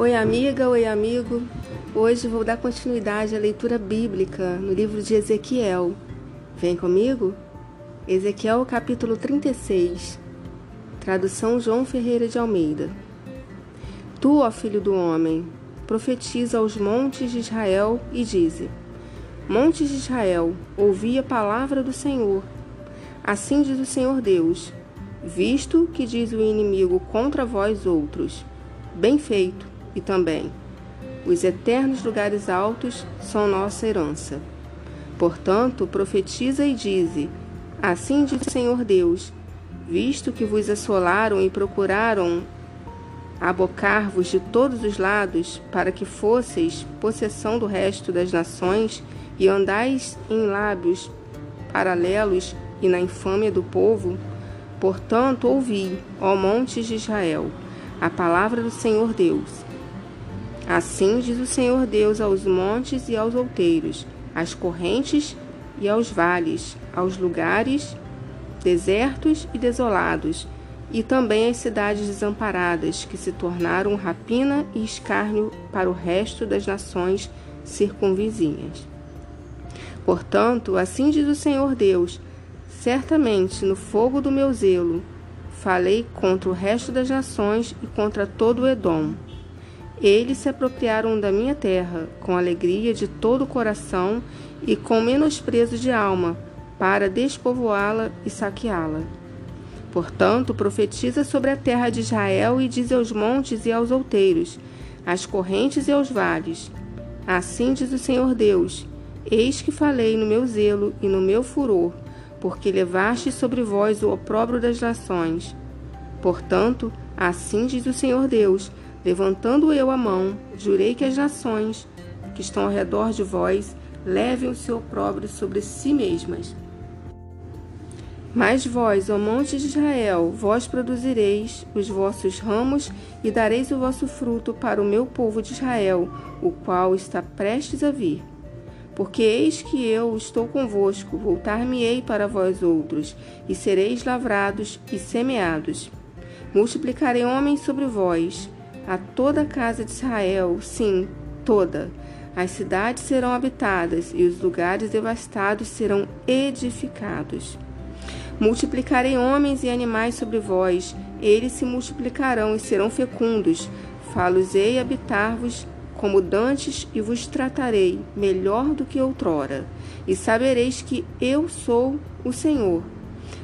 Oi, amiga, oi, amigo. Hoje vou dar continuidade à leitura bíblica no livro de Ezequiel. Vem comigo? Ezequiel, capítulo 36. Tradução João Ferreira de Almeida. Tu, ó filho do homem, profetiza aos montes de Israel e dize: Montes de Israel, ouvi a palavra do Senhor. Assim diz o Senhor Deus: Visto que diz o inimigo contra vós outros, bem feito e também. Os eternos lugares altos são nossa herança. Portanto, profetiza e dize: Assim diz o Senhor Deus: Visto que vos assolaram e procuraram abocar-vos de todos os lados, para que fosseis possessão do resto das nações, e andais em lábios paralelos e na infâmia do povo, portanto, ouvi, ó montes de Israel, a palavra do Senhor Deus. Assim diz o Senhor Deus aos montes e aos outeiros, às correntes e aos vales, aos lugares desertos e desolados, e também às cidades desamparadas, que se tornaram rapina e escárnio para o resto das nações circunvizinhas. Portanto, assim diz o Senhor Deus: certamente no fogo do meu zelo falei contra o resto das nações e contra todo o Edom eles se apropriaram da minha terra com alegria de todo o coração e com menosprezo de alma, para despovoá-la e saqueá-la. Portanto, profetiza sobre a terra de Israel e diz aos montes e aos outeiros, às correntes e aos vales: Assim diz o Senhor Deus: Eis que falei no meu zelo e no meu furor, porque levaste sobre vós o opróbrio das nações. Portanto, assim diz o Senhor Deus: Levantando eu a mão, jurei que as nações que estão ao redor de vós levem o seu opróbrio sobre si mesmas. Mas vós, ó monte de Israel, vós produzireis os vossos ramos e dareis o vosso fruto para o meu povo de Israel, o qual está prestes a vir. Porque eis que eu estou convosco, voltar-me-ei para vós outros, e sereis lavrados e semeados. Multiplicarei homens sobre vós, a toda a casa de Israel, sim, toda. As cidades serão habitadas e os lugares devastados serão edificados. Multiplicarei homens e animais sobre vós, eles se multiplicarão e serão fecundos. Falosei habitar-vos como dantes e vos tratarei melhor do que outrora, e sabereis que eu sou o Senhor.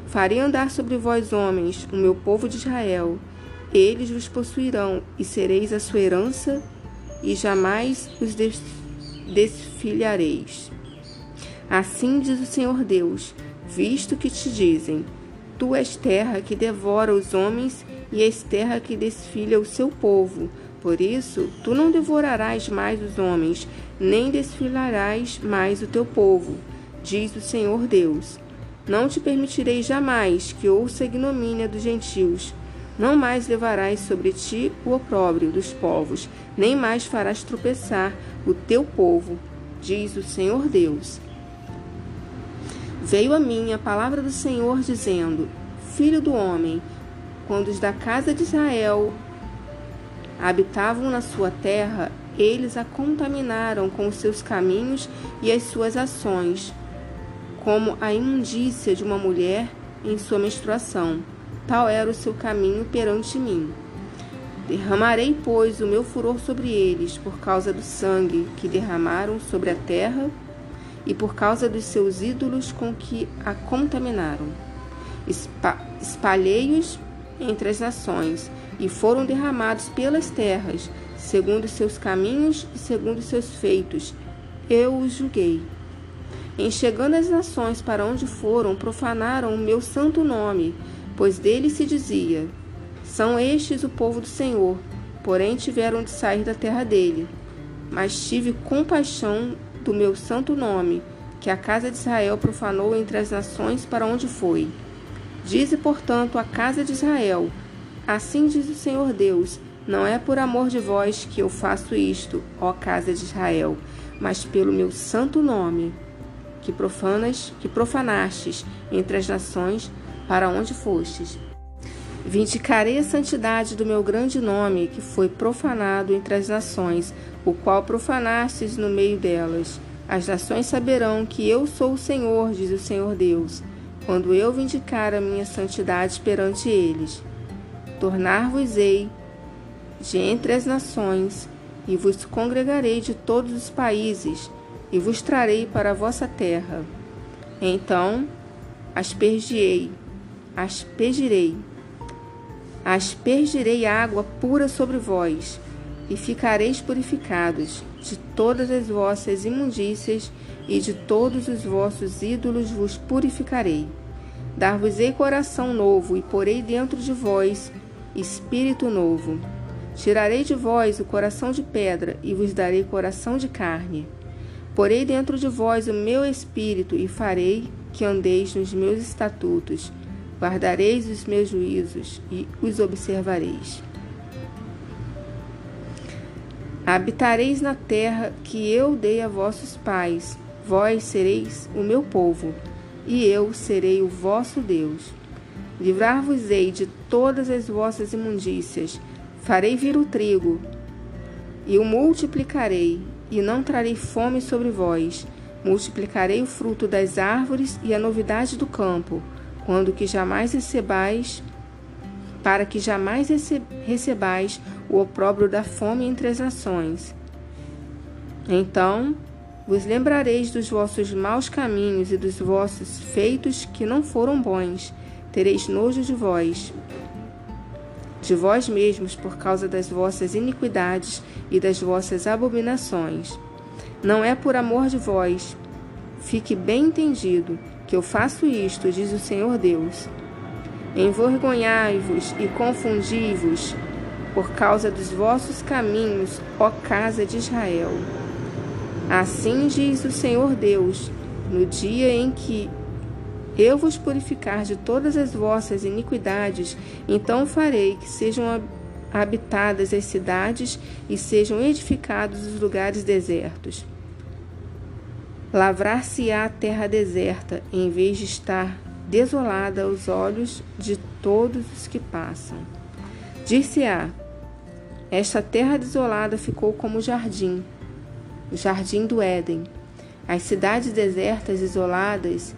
Farei andar sobre vós homens, o meu povo de Israel, eles vos possuirão e sereis a sua herança, e jamais os desfilhareis. Assim diz o Senhor Deus: visto que te dizem: Tu és terra que devora os homens e és terra que desfilha o seu povo. Por isso, tu não devorarás mais os homens, nem desfilarás mais o teu povo, diz o Senhor Deus. Não te permitirei jamais que ouça a ignomínia dos gentios não mais levarás sobre ti o opróbrio dos povos, nem mais farás tropeçar o teu povo, diz o Senhor Deus. Veio a mim a palavra do Senhor, dizendo: Filho do homem, quando os da casa de Israel habitavam na sua terra, eles a contaminaram com os seus caminhos e as suas ações, como a imundícia de uma mulher em sua menstruação tal era o seu caminho perante mim. Derramarei, pois, o meu furor sobre eles, por causa do sangue que derramaram sobre a terra e por causa dos seus ídolos com que a contaminaram. Espalhei-os entre as nações e foram derramados pelas terras, segundo seus caminhos e segundo seus feitos. Eu os julguei. Em chegando as nações para onde foram, profanaram o meu santo nome pois dele se dizia: São estes o povo do Senhor, porém tiveram de sair da terra dele. Mas tive compaixão do meu santo nome, que a casa de Israel profanou entre as nações para onde foi. Dize, portanto, a casa de Israel: Assim diz o Senhor Deus: Não é por amor de vós que eu faço isto, ó casa de Israel, mas pelo meu santo nome, que profanas, que profanastes entre as nações para onde fostes. Vindicarei a santidade do meu grande nome, que foi profanado entre as nações, o qual profanastes no meio delas. As nações saberão que eu sou o Senhor, diz o Senhor Deus, quando eu vindicar a minha santidade perante eles. Tornar-vos-ei de entre as nações, e vos congregarei de todos os países, e vos trarei para a vossa terra. Então aspergiei, aspergirei aspergirei água pura sobre vós, e ficareis purificados de todas as vossas imundícias e de todos os vossos ídolos vos purificarei. Dar-vos-ei coração novo e porei dentro de vós espírito novo. Tirarei de vós o coração de pedra e vos darei coração de carne. Porei dentro de vós o meu espírito e farei que andeis nos meus estatutos Guardareis os meus juízos e os observareis. Habitareis na terra que eu dei a vossos pais, vós sereis o meu povo, e eu serei o vosso Deus. Livrar-vos-ei de todas as vossas imundícias, farei vir o trigo, e o multiplicarei, e não trarei fome sobre vós. Multiplicarei o fruto das árvores e a novidade do campo quando que jamais recebais, para que jamais recebais o opróbrio da fome entre as nações. Então vos lembrareis dos vossos maus caminhos e dos vossos feitos que não foram bons, tereis nojo de vós, de vós mesmos por causa das vossas iniquidades e das vossas abominações. Não é por amor de vós, fique bem entendido que eu faço isto, diz o Senhor Deus. Envergonhai-vos e confundi-vos por causa dos vossos caminhos, ó casa de Israel. Assim diz o Senhor Deus: no dia em que eu vos purificar de todas as vossas iniquidades, então farei que sejam habitadas as cidades e sejam edificados os lugares desertos. Lavrar-se-á a terra deserta, em vez de estar desolada aos olhos de todos os que passam. Dir-se-á: Esta terra desolada ficou como jardim, o jardim do Éden. As cidades desertas, isoladas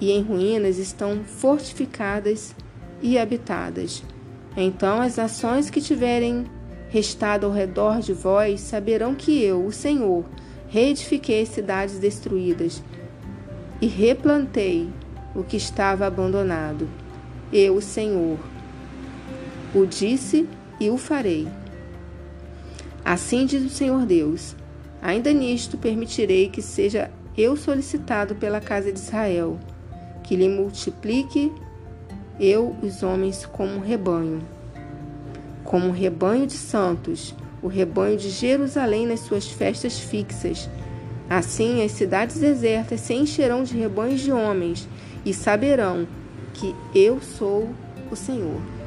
e em ruínas estão fortificadas e habitadas. Então as nações que tiverem restado ao redor de vós saberão que eu, o Senhor, reedifiquei cidades destruídas e replantei o que estava abandonado. Eu, Senhor, o disse e o farei. Assim diz o Senhor Deus: ainda nisto permitirei que seja eu solicitado pela casa de Israel, que lhe multiplique eu os homens como um rebanho, como um rebanho de santos o rebanho de Jerusalém nas suas festas fixas. Assim as cidades desertas se encherão de rebanhos de homens e saberão que eu sou o Senhor.